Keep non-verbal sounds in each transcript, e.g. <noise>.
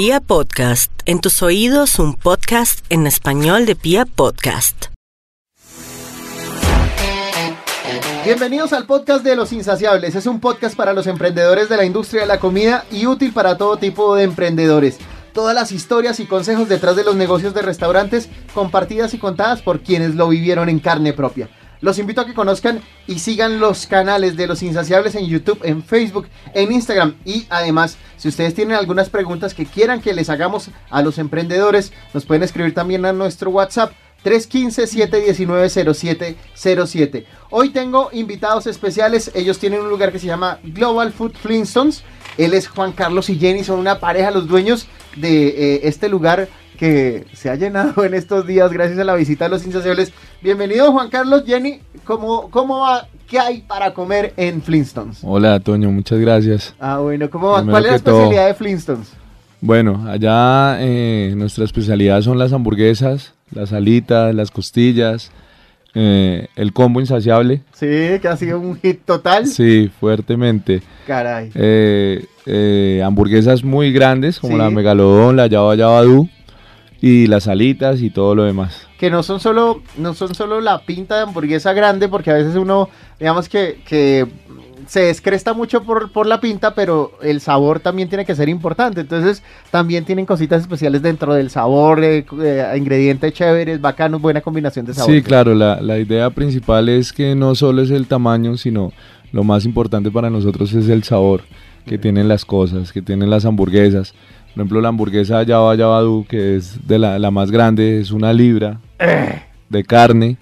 Pia Podcast, en tus oídos un podcast en español de Pia Podcast. Bienvenidos al podcast de Los Insaciables. Es un podcast para los emprendedores de la industria de la comida y útil para todo tipo de emprendedores. Todas las historias y consejos detrás de los negocios de restaurantes compartidas y contadas por quienes lo vivieron en carne propia. Los invito a que conozcan y sigan los canales de Los Insaciables en YouTube, en Facebook, en Instagram. Y además, si ustedes tienen algunas preguntas que quieran que les hagamos a los emprendedores, nos pueden escribir también a nuestro WhatsApp 315-719-0707. Hoy tengo invitados especiales. Ellos tienen un lugar que se llama Global Food Flintstones. Él es Juan Carlos y Jenny, son una pareja, los dueños de eh, este lugar que se ha llenado <laughs> en estos días gracias a la visita de los insaciables. Bienvenido Juan Carlos, Jenny, ¿cómo, cómo va? ¿Qué hay para comer en Flintstones? Hola, Toño, muchas gracias. Ah, bueno, ¿cómo va? ¿Cuál es la especialidad de Flintstones? Bueno, allá eh, nuestra especialidad son las hamburguesas, las alitas, las costillas, eh, el combo insaciable. Sí, que ha sido un hit total. Sí, fuertemente. Caray. Eh, hamburguesas muy grandes como la Megalodón, la Java Yabadú y las alitas y todo lo demás. Que no son solo, no son solo la pinta de hamburguesa grande, porque a veces uno, digamos que, que se descresta mucho por, por, la pinta, pero el sabor también tiene que ser importante. Entonces, también tienen cositas especiales dentro del sabor, eh, eh, ingredientes chéveres, bacanos, buena combinación de sabores. Sí, claro, la, la idea principal es que no solo es el tamaño, sino lo más importante para nosotros es el sabor que tienen las cosas, que tienen las hamburguesas. Por ejemplo, la hamburguesa Java Yabadú, que es de la, la más grande, es una libra de carne.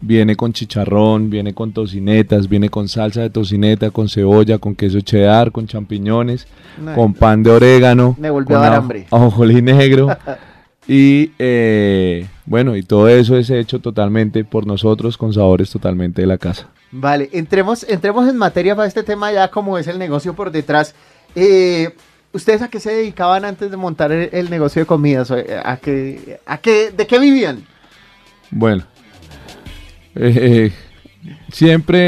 Viene con chicharrón, viene con tocinetas, viene con salsa de tocineta, con cebolla, con queso cheddar, con champiñones, con pan de orégano, Me volvió con a dar ajo- hambre. <laughs> ajonjolí negro. <laughs> y eh, bueno, y todo eso es hecho totalmente por nosotros con sabores totalmente de la casa. Vale, entremos, entremos en materia para este tema ya como es el negocio por detrás. Eh, ¿Ustedes a qué se dedicaban antes de montar el, el negocio de comidas? Eh, ¿A qué, a qué, ¿De qué vivían? Bueno, eh, eh, siempre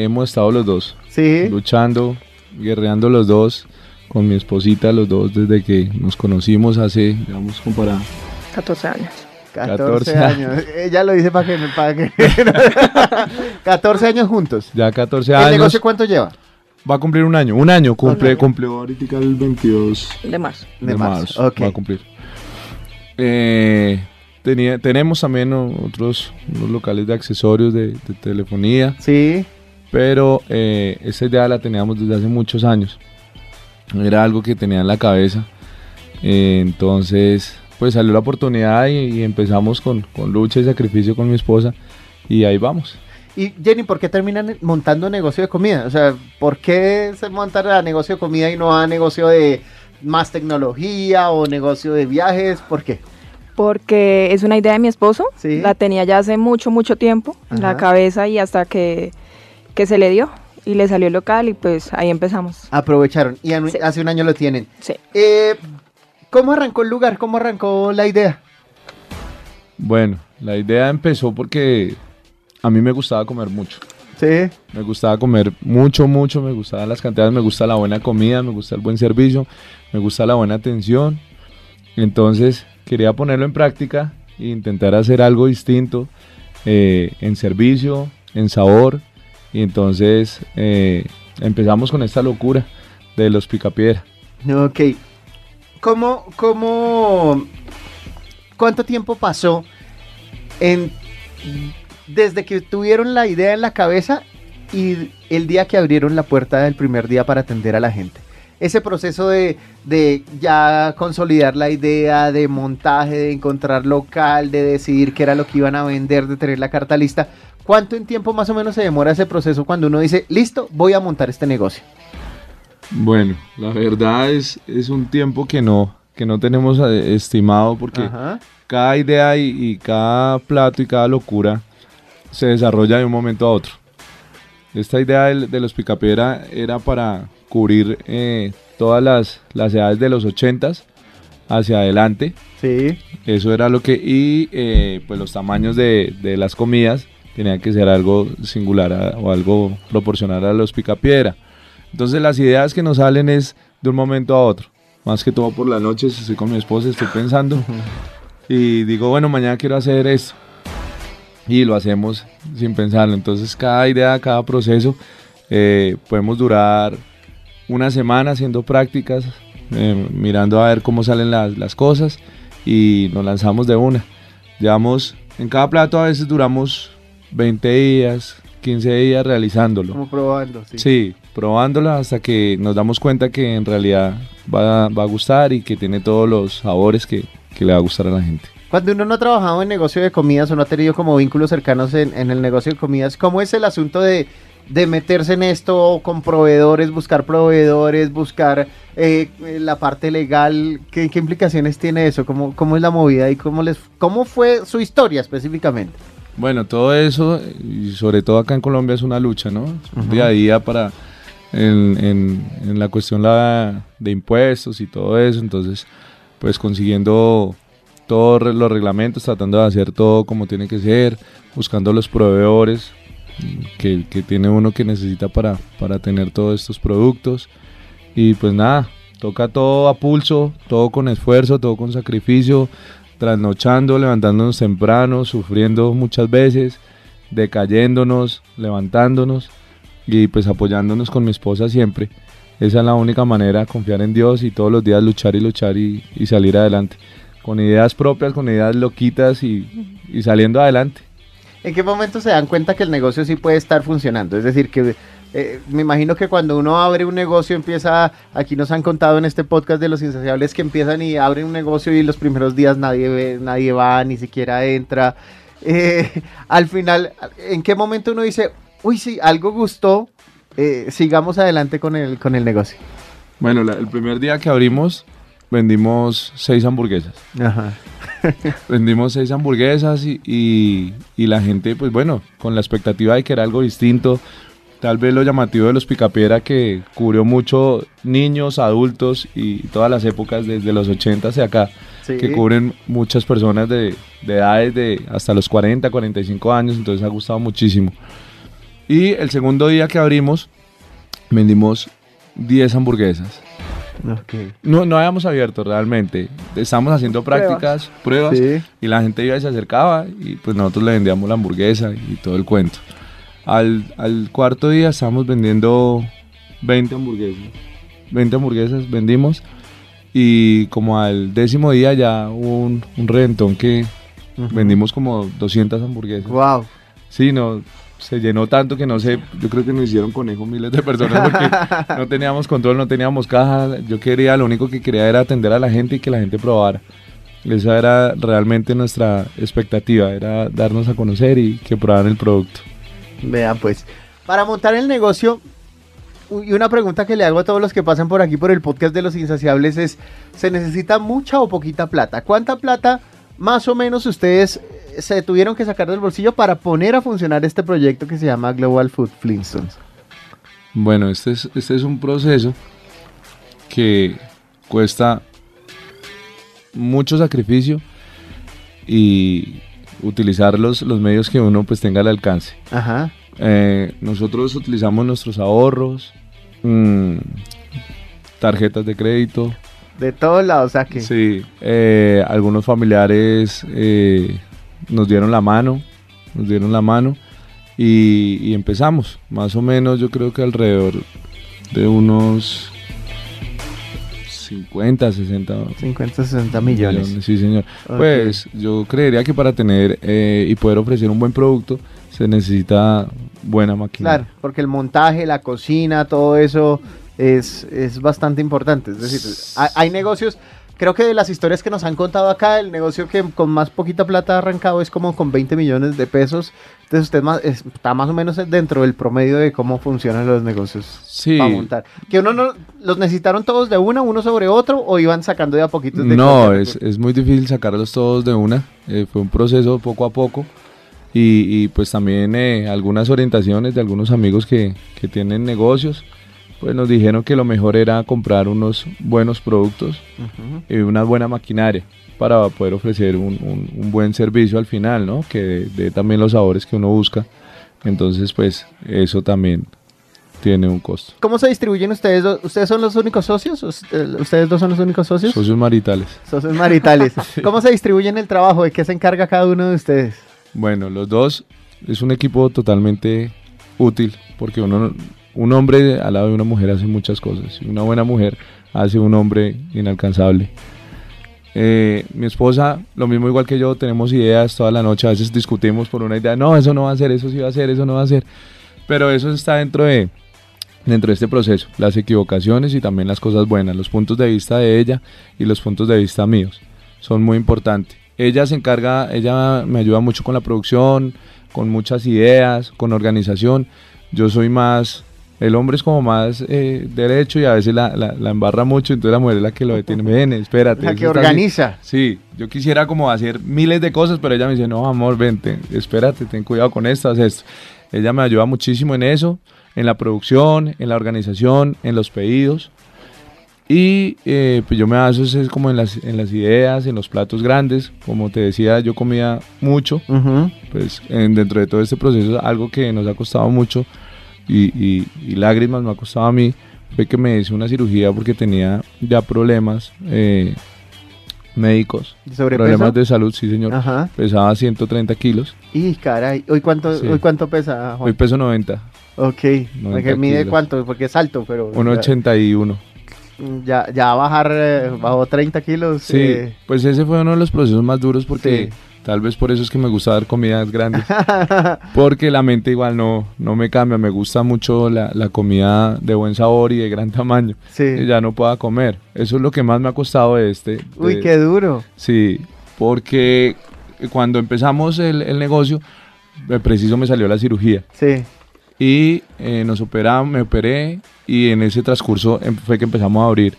eh, hemos estado los dos, Sí. luchando, guerreando los dos, con mi esposita los dos desde que nos conocimos hace, digamos, como para 14 años. 14, 14 años. Ella lo dice para que no pague. <laughs> <laughs> 14 años juntos. ya 14 ¿El años. negocio cuánto lleva? Va a cumplir un año, un año, cumple, año. cumplió ahorita el 22 De más. De de marzo, marzo, ok. va a cumplir. Eh, tenía, tenemos también otros unos locales de accesorios de, de telefonía, Sí. pero eh, esa idea la teníamos desde hace muchos años. Era algo que tenía en la cabeza. Eh, entonces, pues salió la oportunidad y, y empezamos con, con lucha y sacrificio con mi esposa y ahí vamos. Y Jenny, ¿por qué terminan montando negocio de comida? O sea, ¿por qué se monta a negocio de comida y no a negocio de más tecnología o negocio de viajes? ¿Por qué? Porque es una idea de mi esposo. Sí. La tenía ya hace mucho, mucho tiempo en la cabeza y hasta que, que se le dio y le salió el local y pues ahí empezamos. Aprovecharon y Sí. hace un año lo tienen. Sí. Eh, ¿Cómo arrancó el lugar? ¿Cómo arrancó la idea? Bueno, la idea empezó porque a mí me gustaba comer mucho. Sí. Me gustaba comer mucho, mucho, me gustaban las cantidades, me gusta la buena comida, me gusta el buen servicio, me gusta la buena atención. Entonces quería ponerlo en práctica e intentar hacer algo distinto eh, en servicio, en sabor. Y entonces eh, empezamos con esta locura de los picapiedra. Ok. ¿Cómo, cómo, cuánto tiempo pasó en, desde que tuvieron la idea en la cabeza y el día que abrieron la puerta del primer día para atender a la gente? Ese proceso de, de ya consolidar la idea, de montaje, de encontrar local, de decidir qué era lo que iban a vender, de tener la carta lista. ¿Cuánto en tiempo más o menos se demora ese proceso cuando uno dice, listo, voy a montar este negocio? Bueno, la verdad es, es un tiempo que no, que no tenemos eh, estimado porque Ajá. cada idea y, y cada plato y cada locura se desarrolla de un momento a otro. Esta idea de, los picapiedra era para cubrir eh, todas las, las edades de los 80s hacia adelante. Sí. Eso era lo que... Y eh, pues los tamaños de, de las comidas tenían que ser algo singular a- o algo proporcional a los picapiedra. Entonces las ideas que nos salen es de un momento a otro. más que todo por las noches, estoy con mi esposa, estoy pensando <laughs> y digo, bueno, mañana quiero hacer esto. Y lo hacemos sin pensarlo. Entonces cada idea, cada proceso, eh, podemos durar una semana haciendo prácticas, eh, mirando a ver cómo salen las, las cosas y nos lanzamos de una. Llevamos, en cada plato a veces duramos 20 días, 15 días realizándolo. Como probando, sí. Sí, probándola hasta que nos damos cuenta que en realidad va, va a gustar y que tiene todos los sabores que, que le va a gustar a la gente. Cuando uno no ha trabajado en negocio de comidas o no ha tenido como vínculos cercanos en, en el negocio de comidas, ¿cómo es el asunto de, de meterse en esto con proveedores, buscar proveedores, buscar eh, la parte legal? ¿Qué, qué implicaciones tiene eso? ¿Cómo, ¿Cómo es la movida y cómo, les, cómo fue su historia específicamente? Bueno, todo eso, y sobre todo acá en Colombia, es una lucha, ¿no? Es un Día a día para en, en- en la cuestión la, de impuestos y todo eso. Entonces, pues consiguiendo todos los reglamentos, tratando de hacer todo como tiene que ser, buscando los proveedores que, que tiene uno que necesita para, para tener todos estos productos. Y pues nada, toca todo a pulso, todo con esfuerzo, todo con sacrificio, trasnochando, levantándonos temprano, sufriendo muchas veces, decayéndonos, levantándonos y pues apoyándonos con mi esposa siempre. Esa es la única manera, confiar en Dios y todos los días luchar y luchar y, y salir adelante. Con ideas propias, con ideas loquitas y, y saliendo adelante. ¿En qué momento se dan cuenta que el negocio sí puede estar funcionando? Es decir, que eh, me imagino que cuando uno abre un negocio empieza, aquí nos han contado en este podcast de los insaciables que empiezan y abren un negocio y los primeros días nadie ve, nadie va, ni siquiera entra. Eh, <laughs> al final, ¿en qué momento uno dice, uy, sí, algo gustó, eh, sigamos adelante con el, con el negocio? Bueno, la- el primer día que abrimos vendimos seis hamburguesas. Ajá. <laughs> Vendimos seis hamburguesas y, y- y la gente, pues bueno, con la expectativa de que era algo distinto. Tal vez lo llamativo de los Picapiedra que cubrió mucho niños, adultos y todas las épocas desde los 80 hacia acá, Sí. que cubren muchas personas de, de edades de hasta los 40, 45 años, entonces ha gustado muchísimo. Y el segundo día que abrimos, vendimos 10 hamburguesas. No, no habíamos abierto realmente. Estamos haciendo prácticas, pruebas, Sí. y la gente iba y se acercaba y pues nosotros le vendíamos la hamburguesa y todo el cuento. Al, al cuarto día estábamos vendiendo 20 hamburguesas. 20 hamburguesas vendimos y como al décimo día ya hubo un, un reventón que vendimos como 200 hamburguesas. Wow. Sí, no, se llenó tanto que no sé, yo creo que nos hicieron conejo miles de personas porque <laughs> no teníamos control, no teníamos caja. Yo quería, lo único que quería era atender a la gente y que la gente probara. Esa era realmente nuestra expectativa, era darnos a conocer y que probaran el producto. Vean pues, para montar el negocio, y una pregunta que le hago a todos los que pasan por aquí por el podcast de los insaciables es, ¿se necesita mucha o poquita plata? ¿Cuánta plata más o menos ustedes se tuvieron que sacar del bolsillo para poner a funcionar este proyecto que se llama Global Food Flintstones? Bueno, este es, este es un proceso que cuesta mucho sacrificio y utilizar los, los medios que uno pues tenga al alcance. Ajá. Eh, nosotros utilizamos nuestros ahorros, mm, tarjetas de crédito, De todos lados, saque. sí, eh, algunos familiares eh, nos dieron la mano, nos dieron la mano y, y empezamos, más o menos yo creo que alrededor de unos 50, 60 50, 60 millones. Sí, señor. Pues yo creería que para tener eh, y poder ofrecer un buen producto se necesita buena maquinaria. Claro, porque el montaje, la cocina, todo eso es, es bastante importante. Es decir, hay, hay negocios, creo que de las historias que nos han contado acá, el negocio que con más poquita plata ha arrancado es como con 20 millones de pesos. Entonces usted más, está más o menos dentro del promedio de cómo funcionan los negocios Sí. para montar. Que uno no, los necesitaron todos de una, uno sobre otro, o iban sacando de a poquitos de No, es, es muy difícil sacarlos todos de una. eh, fue un proceso poco a poco. Y, y, pues también eh, algunas orientaciones de algunos amigos que, que tienen negocios, pues nos dijeron que lo mejor era comprar unos buenos productos y una buena maquinaria para poder ofrecer un, un- un buen servicio al final, ¿no? Que dé también los sabores que uno busca. Entonces, pues eso también tiene un costo. ¿Cómo se distribuyen ustedes? dos? ¿Ustedes son los únicos socios? ¿Usted- ¿Ustedes dos son los únicos socios? Socios maritales. Socios maritales. <laughs> ¿Cómo se distribuyen el trabajo? ¿De qué se encarga cada uno de ustedes? Bueno, los dos es un equipo totalmente útil porque uno, un hombre al lado de una mujer hace muchas cosas. Una buena mujer hace un hombre inalcanzable. Eh, mi esposa, lo mismo igual que yo, tenemos ideas toda la noche, a veces discutimos por una idea, no, eso no va a ser, eso sí va a ser, eso no va a ser. Pero eso está dentro de, dentro de este proceso, las equivocaciones y también las cosas buenas, los puntos de vista de ella y los puntos de vista míos son muy importantes. Ella se encarga, ella me ayuda mucho con la producción, con muchas ideas, con organización. Yo soy más, el hombre es como más eh, derecho y a veces la, la- la embarra mucho, entonces la mujer es la que lo detiene. Ven, espérate. La que está así". organiza. Sí, yo quisiera como hacer miles de cosas, pero ella me dice, no, amor, vente, espérate, ten cuidado con esto, haz esto. Ella me ayuda muchísimo en eso, en la producción, en la organización, en los pedidos. Y eh, pues yo me baso es como en las, en las ideas, en los platos grandes. Como te decía, yo comía mucho. Pues en- dentro de todo este proceso, algo que nos ha costado mucho y, y- y lágrimas me ha costado a mí fue que me hice una cirugía porque tenía ya problemas eh, médicos. ¿Sobrepeso? Problemas de salud, sí señor. Ajá. Pesaba 130 kilos. Y caray, ¿hoy cuánto, Sí. ¿hoy cuánto pesa, Juan? Hoy peso 90, Ok, 90 porque mide kilos. cuánto, porque es alto, pero... 1,81. Ya, ya bajar, eh, bajó 30 kilos. Sí, eh. pues ese fue uno de los procesos más duros porque Sí. Tal vez por eso es que me gusta dar comidas grandes. <laughs> porque la mente igual no, no me cambia, me gusta mucho la, la comida de buen sabor y de gran tamaño. sí. que ya no pueda comer. Eso es lo que más me ha costado de este. de- Uy, qué duro. Sí, porque cuando empezamos el, el negocio, de preciso me salió la cirugía Sí. y eh, nos operamos, me operé y en ese transcurso em- fue que empezamos a abrir.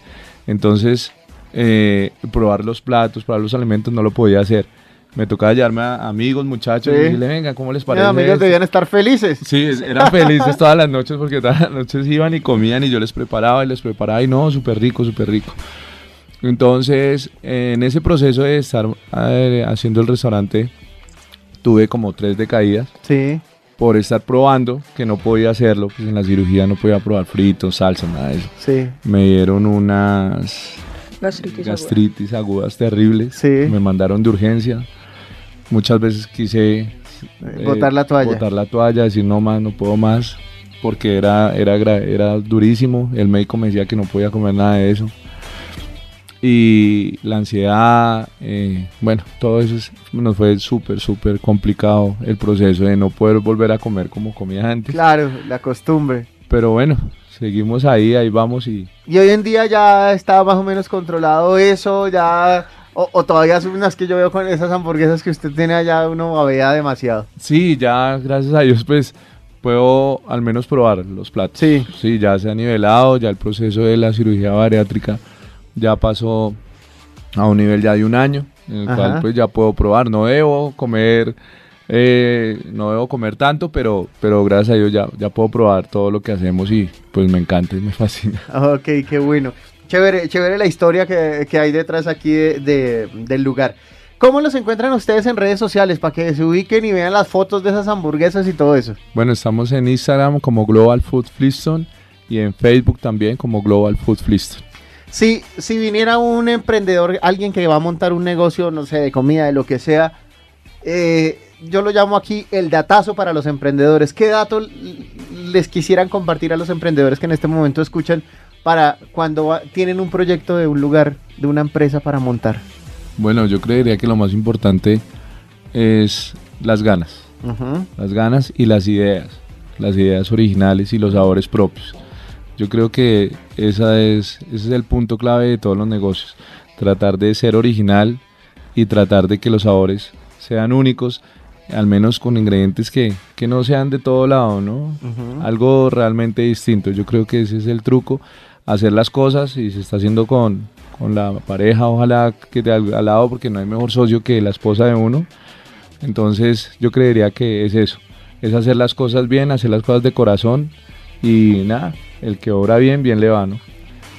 Entonces, eh, probar los platos, probar los alimentos no lo podía hacer. Me tocaba llevarme a amigos, muchachos, Sí. y decirle, venga, ¿cómo les parece? amigos esto?" debían estar felices. Sí, <laughs> eran felices todas las noches porque todas las noches iban y comían y yo les preparaba y les preparaba y no, súper rico, súper rico. Entonces, en ese proceso de estar eh, haciendo el restaurante, tuve como tres decaídas Sí. por estar probando, que no podía hacerlo, pues en la cirugía no podía probar fritos, salsa, nada de eso. Sí. Me dieron unas Gastritis. gastritis agudas terribles, Sí. me mandaron de urgencia. Muchas veces quise eh, Botar la toalla. botar la toalla, decir no más, no puedo más, porque era, era, era durísimo. El médico me decía que no podía comer nada de eso. Y la ansiedad, eh, bueno, todo eso es- nos fue súper, súper complicado el proceso de no poder volver a comer como comía antes. Claro, la costumbre. Pero bueno, seguimos ahí, ahí vamos y Y hoy en día ya está más o menos controlado eso, ya... O, o todavía son unas que yo veo con esas hamburguesas que usted tiene allá, uno babea demasiado. Sí, ya gracias a Dios pues puedo al menos probar los platos. Sí. Sí, ya se ha nivelado, ya el proceso de la cirugía bariátrica ya pasó a un nivel ya de un año, en el Ajá. cual pues ya puedo probar. No debo comer, eh, no debo comer tanto, pero, pero gracias a Dios ya, ya puedo probar todo lo que hacemos y pues me encanta y me <laughs> fascina. Ok, qué bueno. Chévere, chévere la historia que, que hay detrás aquí de- de- del lugar. ¿Cómo los encuentran ustedes en redes sociales para que se ubiquen y vean las fotos de esas hamburguesas y todo eso? Bueno, estamos en Instagram como Global Food Flintstone y en Facebook también como Global Food Flintstone. Si, si viniera un emprendedor, alguien que va a montar un negocio, no sé, de comida, de lo que sea, eh, yo lo llamo aquí el datazo para los emprendedores. ¿Qué dato les quisieran compartir a los emprendedores que en este momento escuchan para cuando tienen un proyecto de un lugar, de una empresa para montar? Bueno, yo creería que lo más importante es las ganas, Ujú. las ganas y las ideas, las ideas originales y los sabores propios. Yo creo que esa es, ese es el punto clave de todos los negocios, tratar de ser original y tratar de que los sabores sean únicos, al menos con ingredientes que, que no sean de todo lado, ¿no? Ujú. algo realmente distinto. Yo creo que ese es el truco, hacer las cosas y se está haciendo con, con la pareja, ojalá que de al, al lado, porque no hay mejor socio que la esposa de uno. Entonces yo creería que es eso, es hacer las cosas bien, hacer las cosas de corazón y nada, el que obra bien, bien le va, ¿no?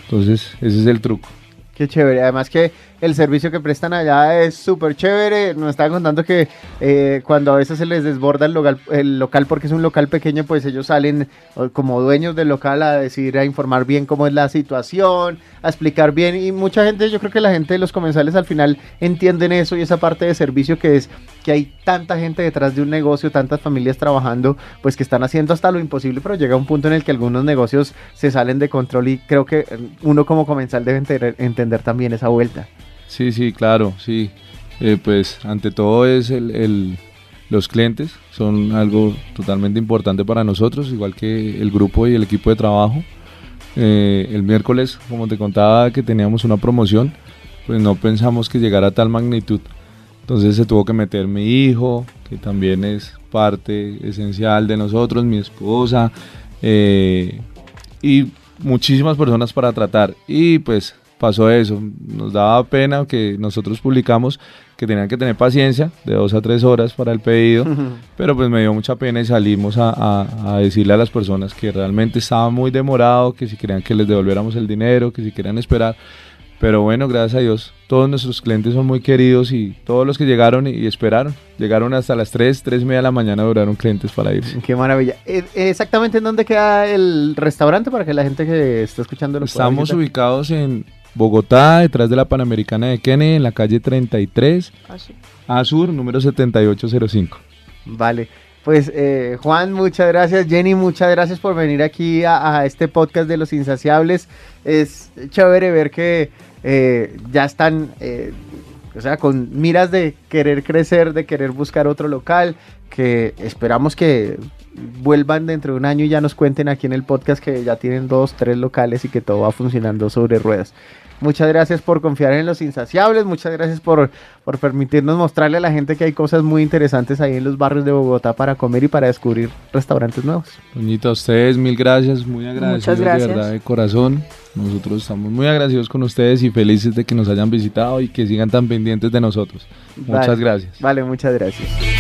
Entonces ese es el truco. Qué chévere. Además que el servicio que prestan allá es súper chévere. Nos estaban contando que eh, cuando a veces se les desborda el local, el local porque es un local pequeño, pues ellos salen como dueños del local a decir, a informar bien cómo es la situación, a explicar bien. Y mucha gente, yo creo que la gente de los comensales al final entienden eso y esa parte de servicio que es que hay tanta gente detrás de un negocio, tantas familias trabajando, pues que están haciendo hasta lo imposible, pero llega un punto en el que algunos negocios se salen de control y creo que uno como comensal debe entender también esa vuelta. Sí, sí, claro, sí. Eh, pues ante todo es el, los clientes, son algo totalmente importante para nosotros, igual que el grupo y el equipo de trabajo. Eh, el miércoles, como te contaba, que teníamos una promoción, pues no pensamos que llegara a tal magnitud. Entonces se tuvo que meter mi hijo, que también es parte esencial de nosotros, mi esposa, eh, y muchísimas personas para tratar. Y pues pasó eso. Nos daba pena que nosotros publicamos que tenían que tener paciencia de dos a tres horas para el pedido, <laughs> pero pues me dio mucha pena y salimos a, decirle a las personas que realmente estaba muy demorado, que si querían que les devolviéramos el dinero, que si querían esperar. Pero bueno, gracias a Dios, todos nuestros clientes son muy queridos y todos los que llegaron y, esperaron, llegaron hasta las 3, 3 y media de la mañana, duraron clientes para irse. Qué maravilla. Eh, ¿Exactamente en dónde queda el restaurante para que la gente que está escuchando lo Estamos ubicados en Bogotá, detrás de la Panamericana de Kennedy, en la calle 33, Azur, número 7805. Vale. Pues eh, Juan, muchas gracias. Jenny, muchas gracias por venir aquí a, este podcast de Los Insaciables. Es chévere ver que eh, ya están, eh, o sea, con miras de querer crecer, de querer buscar otro local, que esperamos que vuelvan dentro de un año y ya nos cuenten aquí en el podcast que ya tienen dos, tres locales y que todo va funcionando sobre ruedas. Muchas gracias por confiar en los insaciables, muchas gracias por, por permitirnos mostrarle a la gente que hay cosas muy interesantes ahí en los barrios de Bogotá para comer y para descubrir restaurantes nuevos. Doñita, a ustedes mil gracias, muy agradecidos de verdad de corazón. Nosotros estamos muy agradecidos con ustedes y felices de que nos hayan visitado y que sigan tan pendientes de nosotros. Muchas gracias. Vale, muchas gracias.